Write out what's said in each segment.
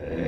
Uh...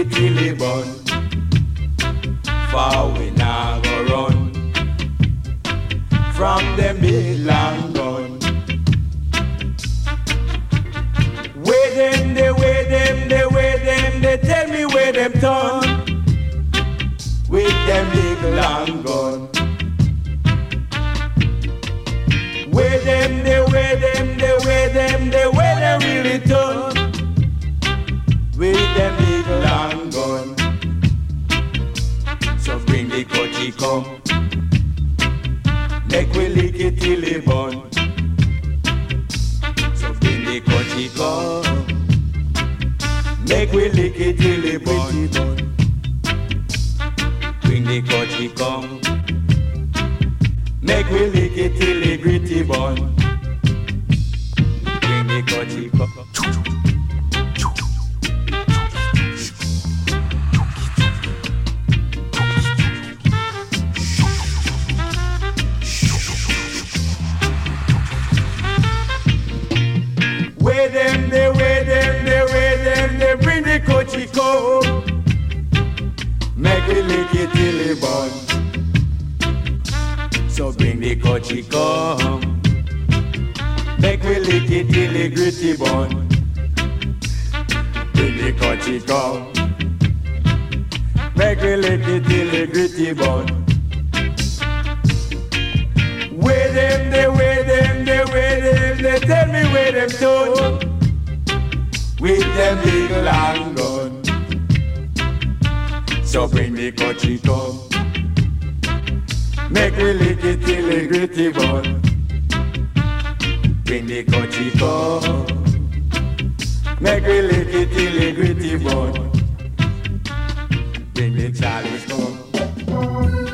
It till burn. Far we now go run from them big long gun. Where them, they where them, they where them, they tell me where them turn. With them big long gun. Where them, they where them, they where them, they where them really turn. kom Lek we lik it till e bon So fin de kochi kom Lek we lik it till e bon Fin de kochi kom Make we lick it till gritty bone. Come. Make we lick it till it gritty burn. Where them, they where them, they where them, they tell me where them to. With them big long gun. So bring the coachy come. Make we lick it till the gritty bun. Bring the coachy come. Make we lick it till the gritty bun. Bring the Charlie come.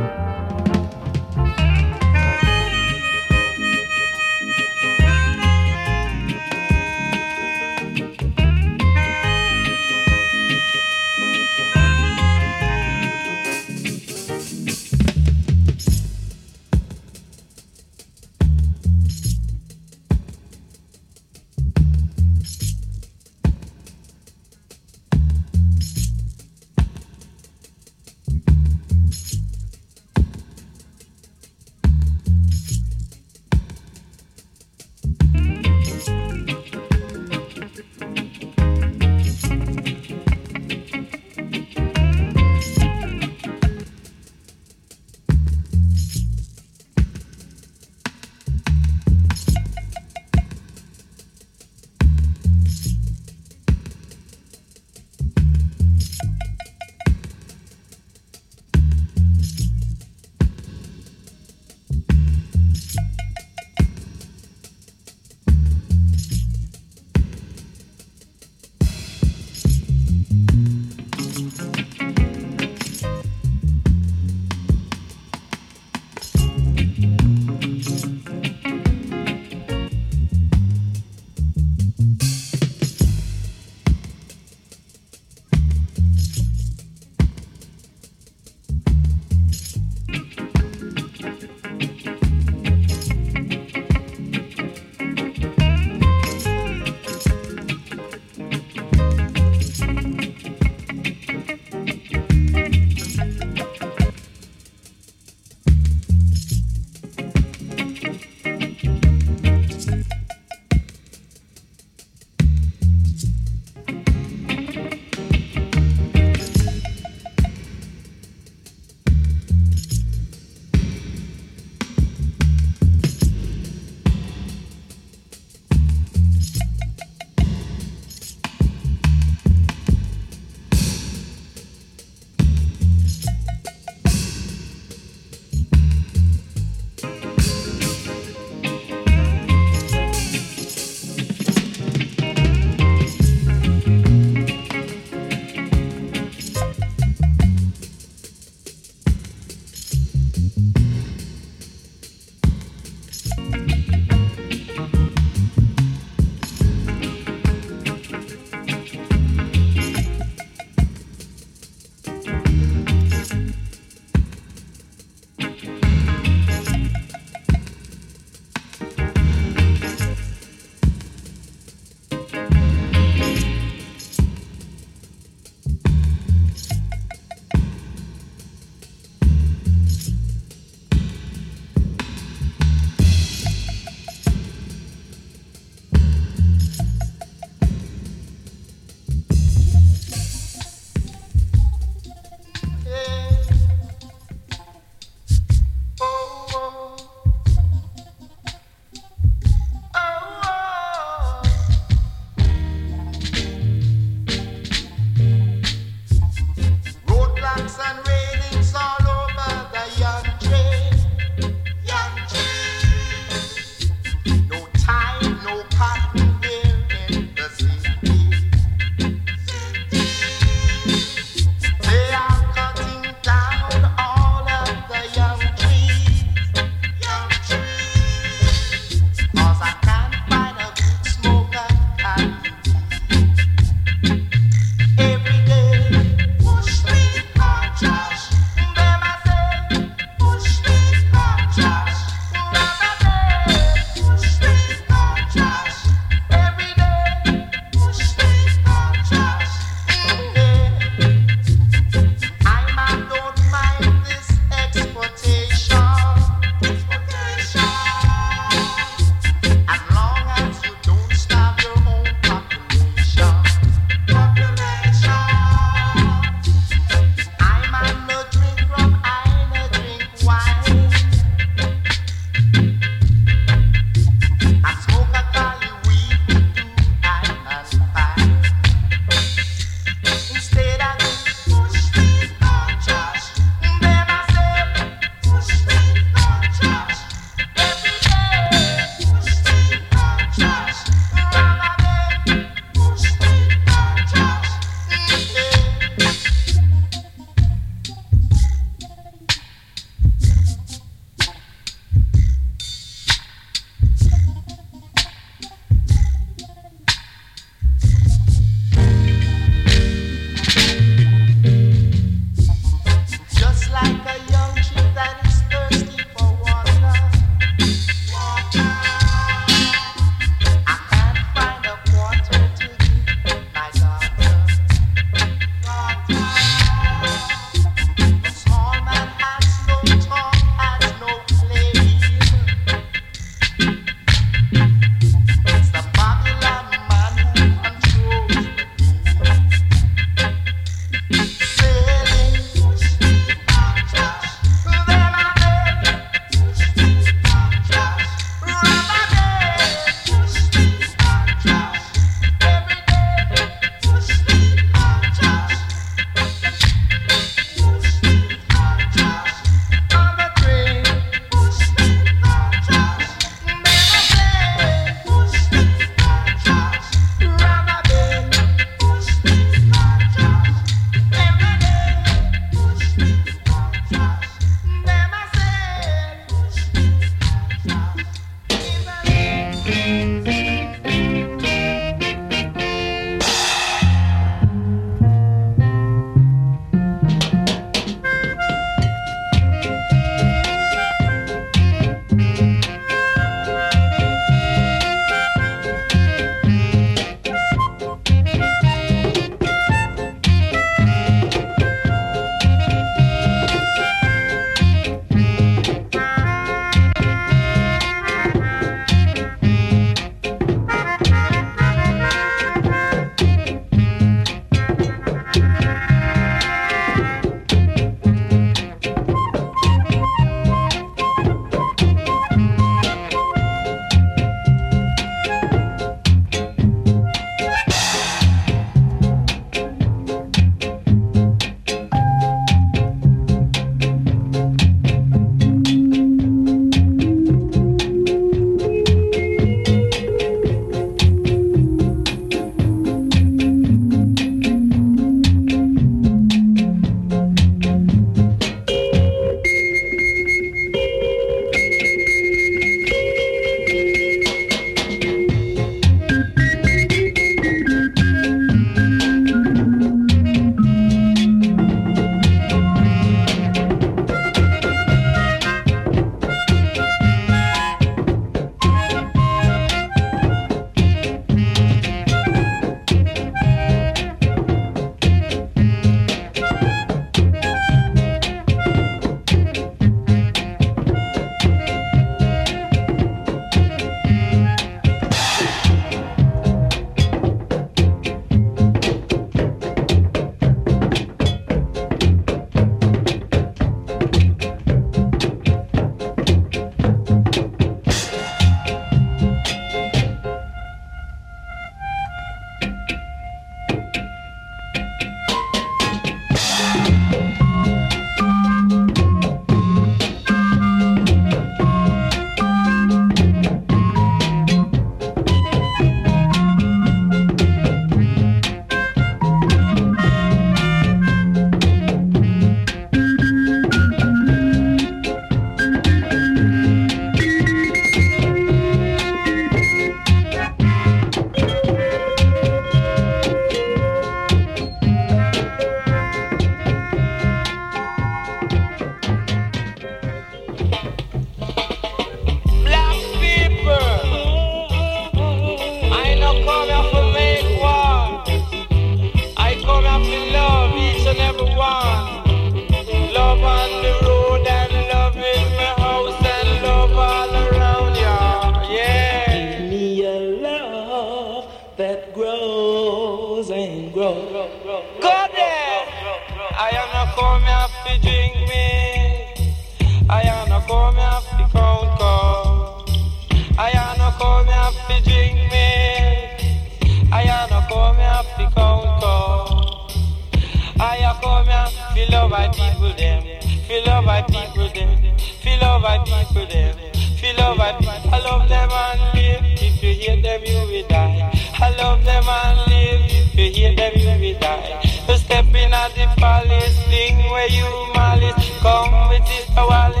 love I them. Feel love I. I love them and live. If you hate them, you will die. I love them and live. If you hate them, you will die. You step in at the palace, thing where you malice. Come with this powerless.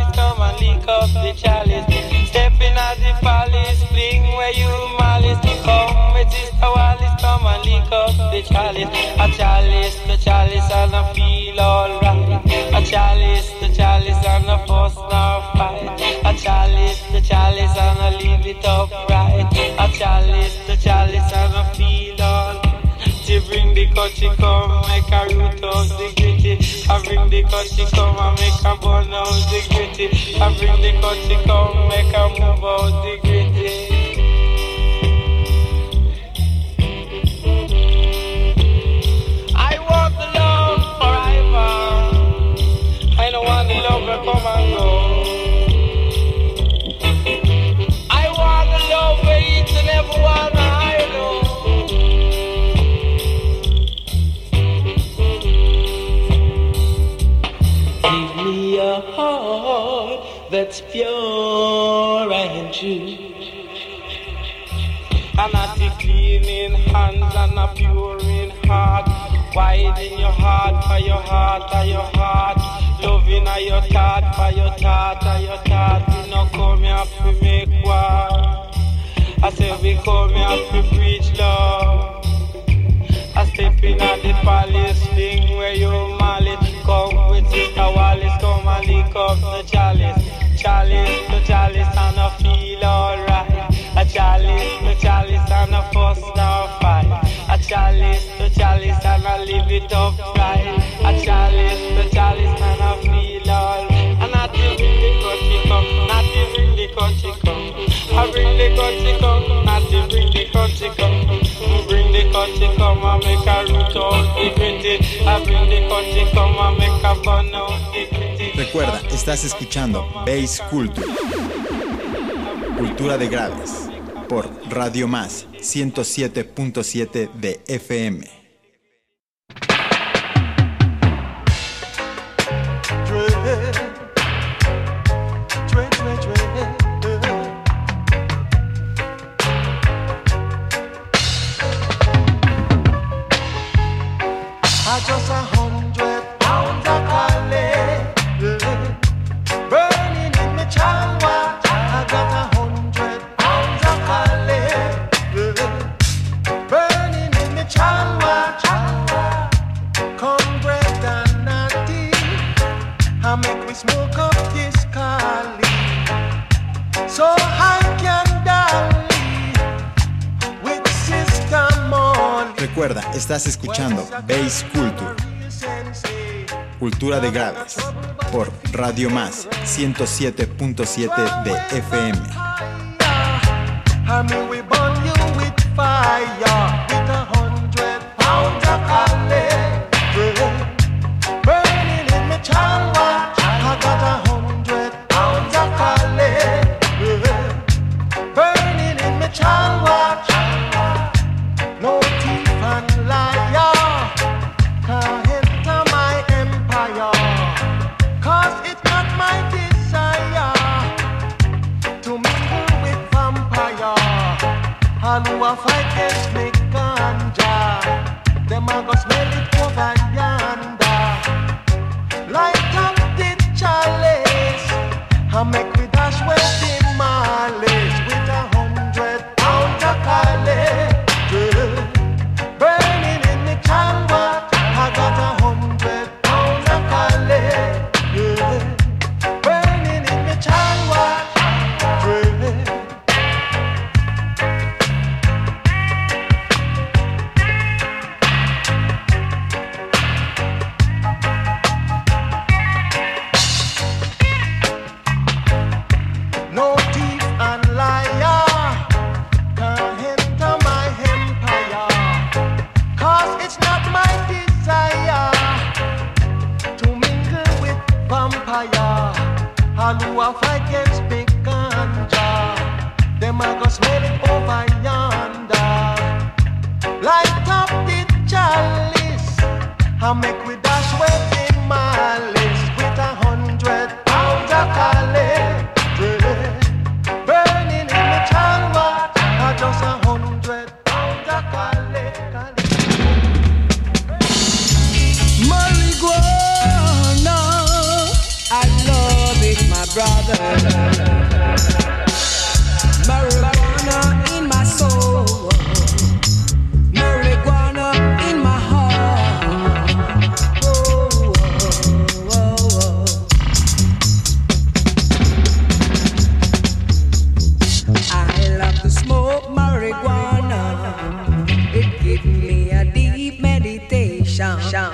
the chalice, a chalice, the chalice, and I feel alright. A chalice, the chalice, and I force now fight. A chalice, the chalice, and I leave it upright. A chalice, the chalice, and I feel alright. She bring the cutty come, make a root out the gritty. I bring the cutty come, and make a burn out the gritty. I bring the cutty come, make a move out the gritty. Recuerda, estás escuchando Bass Culture. Cultura de graves por Radio Más. 107.7 de FM. De Graves por Radio Más 107.7 de FM.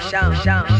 像像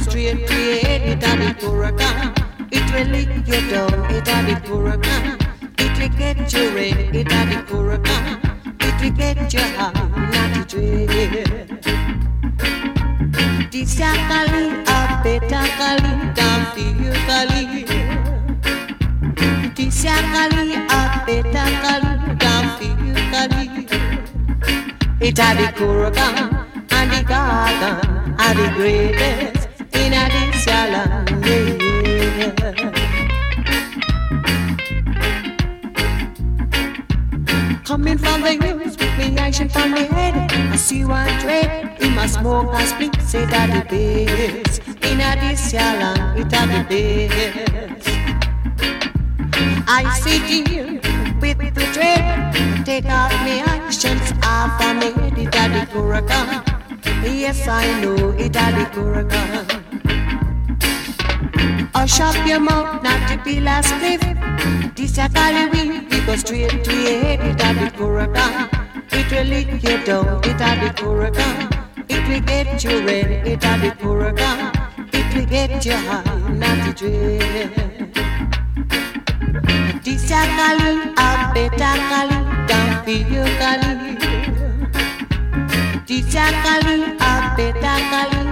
straight my and split. Say that the best in a this land. It are the best. I sit here with the dread. Take off me actions of me. It are the hurricane. Yes, I know it are the hurricane. Hush up your mouth, not to be last cliff. This a cali we, we go straight to your head. It are the hurricane. It will lick you down. It are the hurricane. Will get you. It are the hurricane. It will get you high, not to dread. This a cali, a better cali, than for you cali. This a cali, a better cali,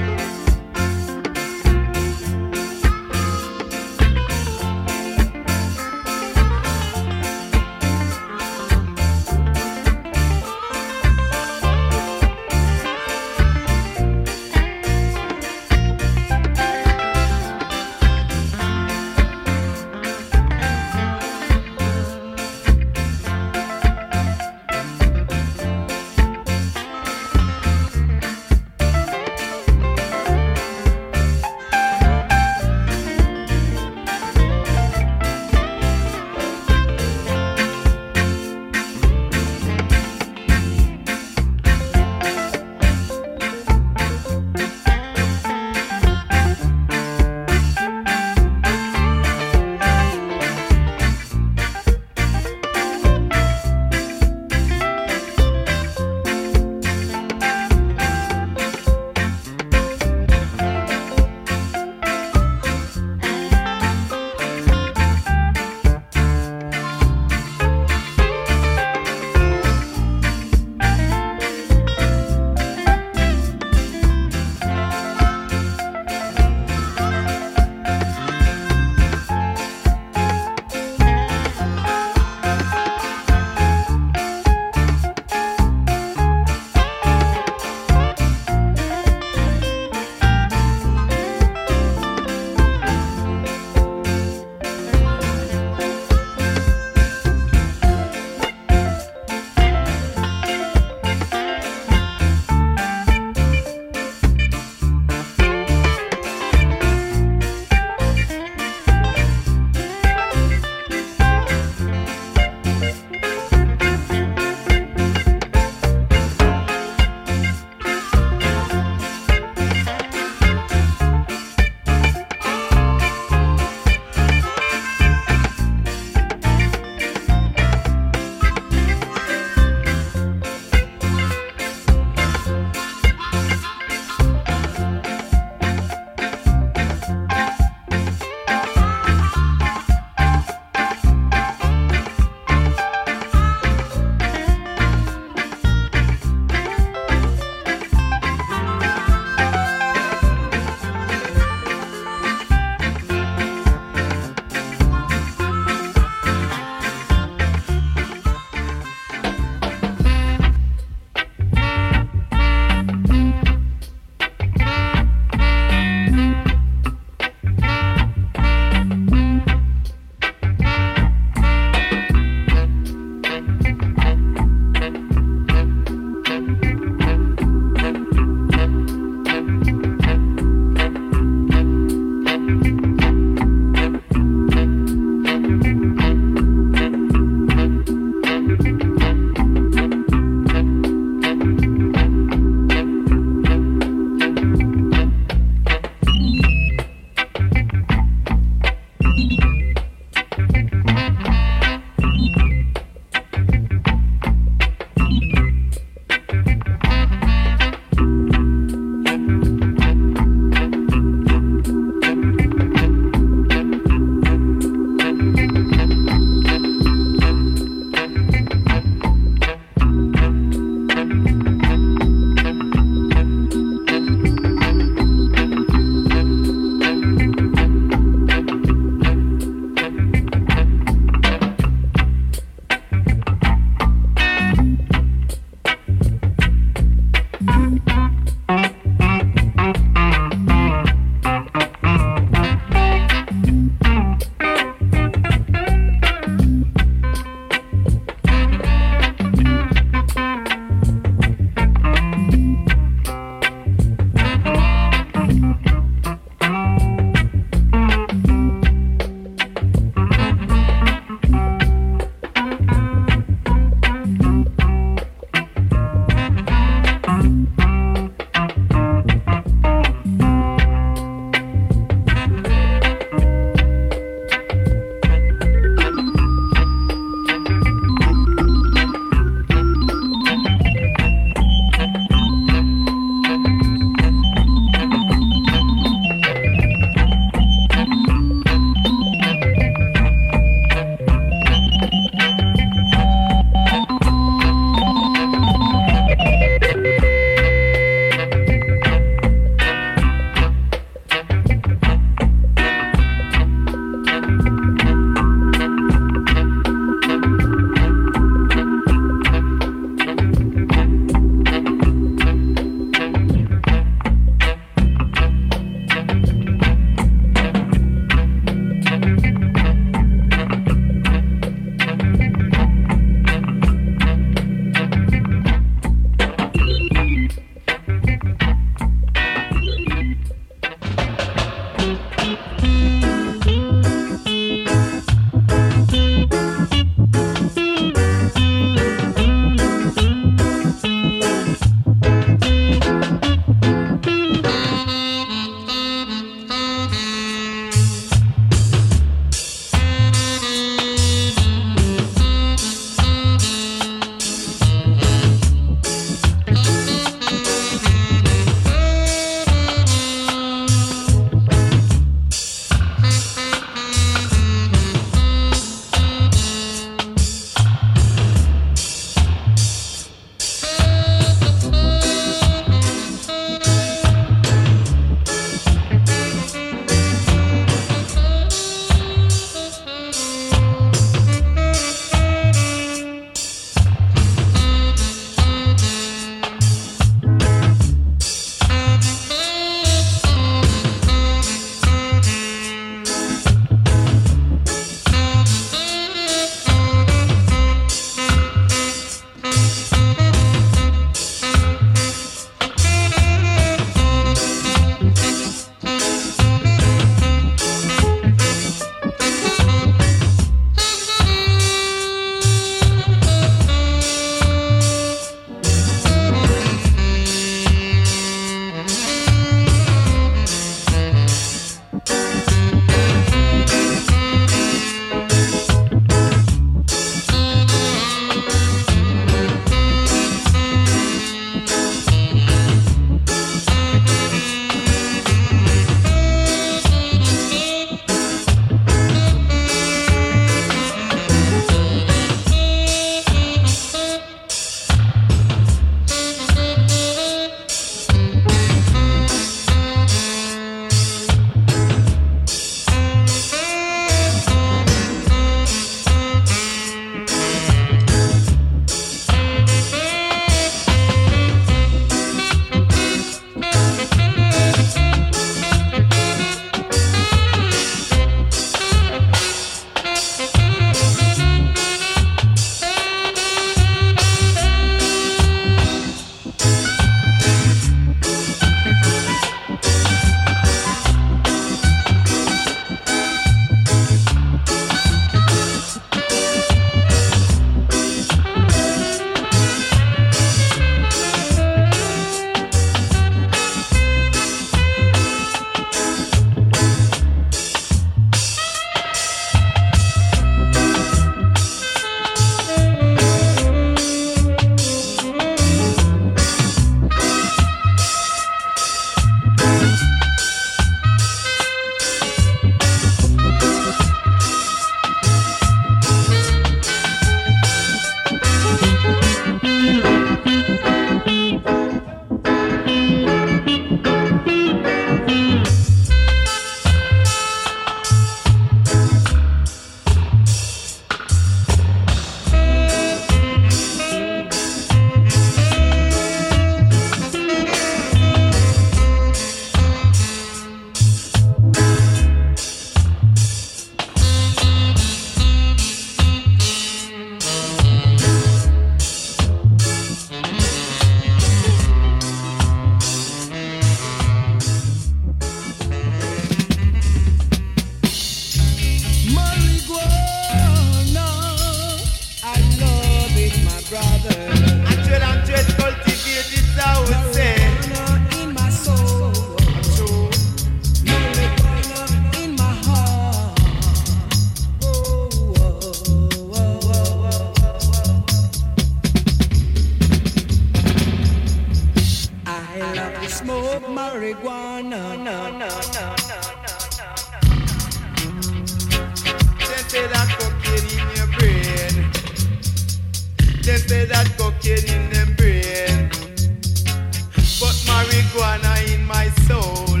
marijuana in my soul.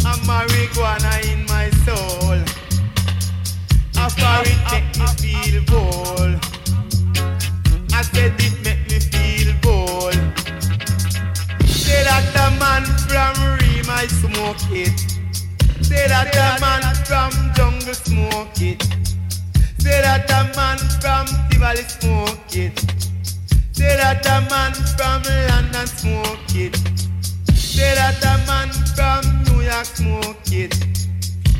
A marijuana in my soul. After it make me feel bold. I said it make me feel bold. Say that a man from Reem I smoke it. Say that a man from jungle smoke it. Say that a man from Tivoli smoke it. Say that a man from London smoke it. Say that a man from New York smoke it.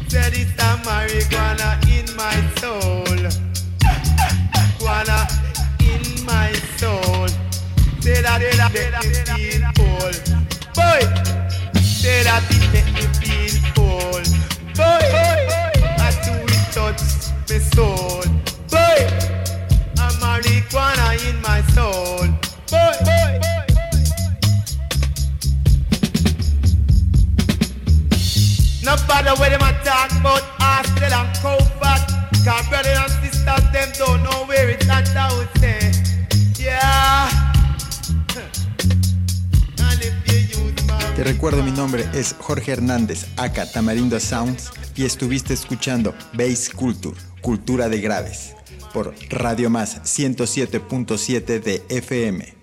Said it's a marijuana in my soul. Guana in my soul. Say that it make me feel cold. Boy, say that it make me feel cold. Boy, I do it touch my soul. Boy, marijuana in my soul. Boy, boy. No bother where them a talk about hostel and comfort. Cause brothers and sisters, them don't know where it's at out there. Yeah. And if you use my Te recuerdo mi nombre es Jorge Hernández, aka Tamarindo Sounds, y estuviste escuchando Bass Culture, Cultura de Graves, por Radio Más 107.7 de FM.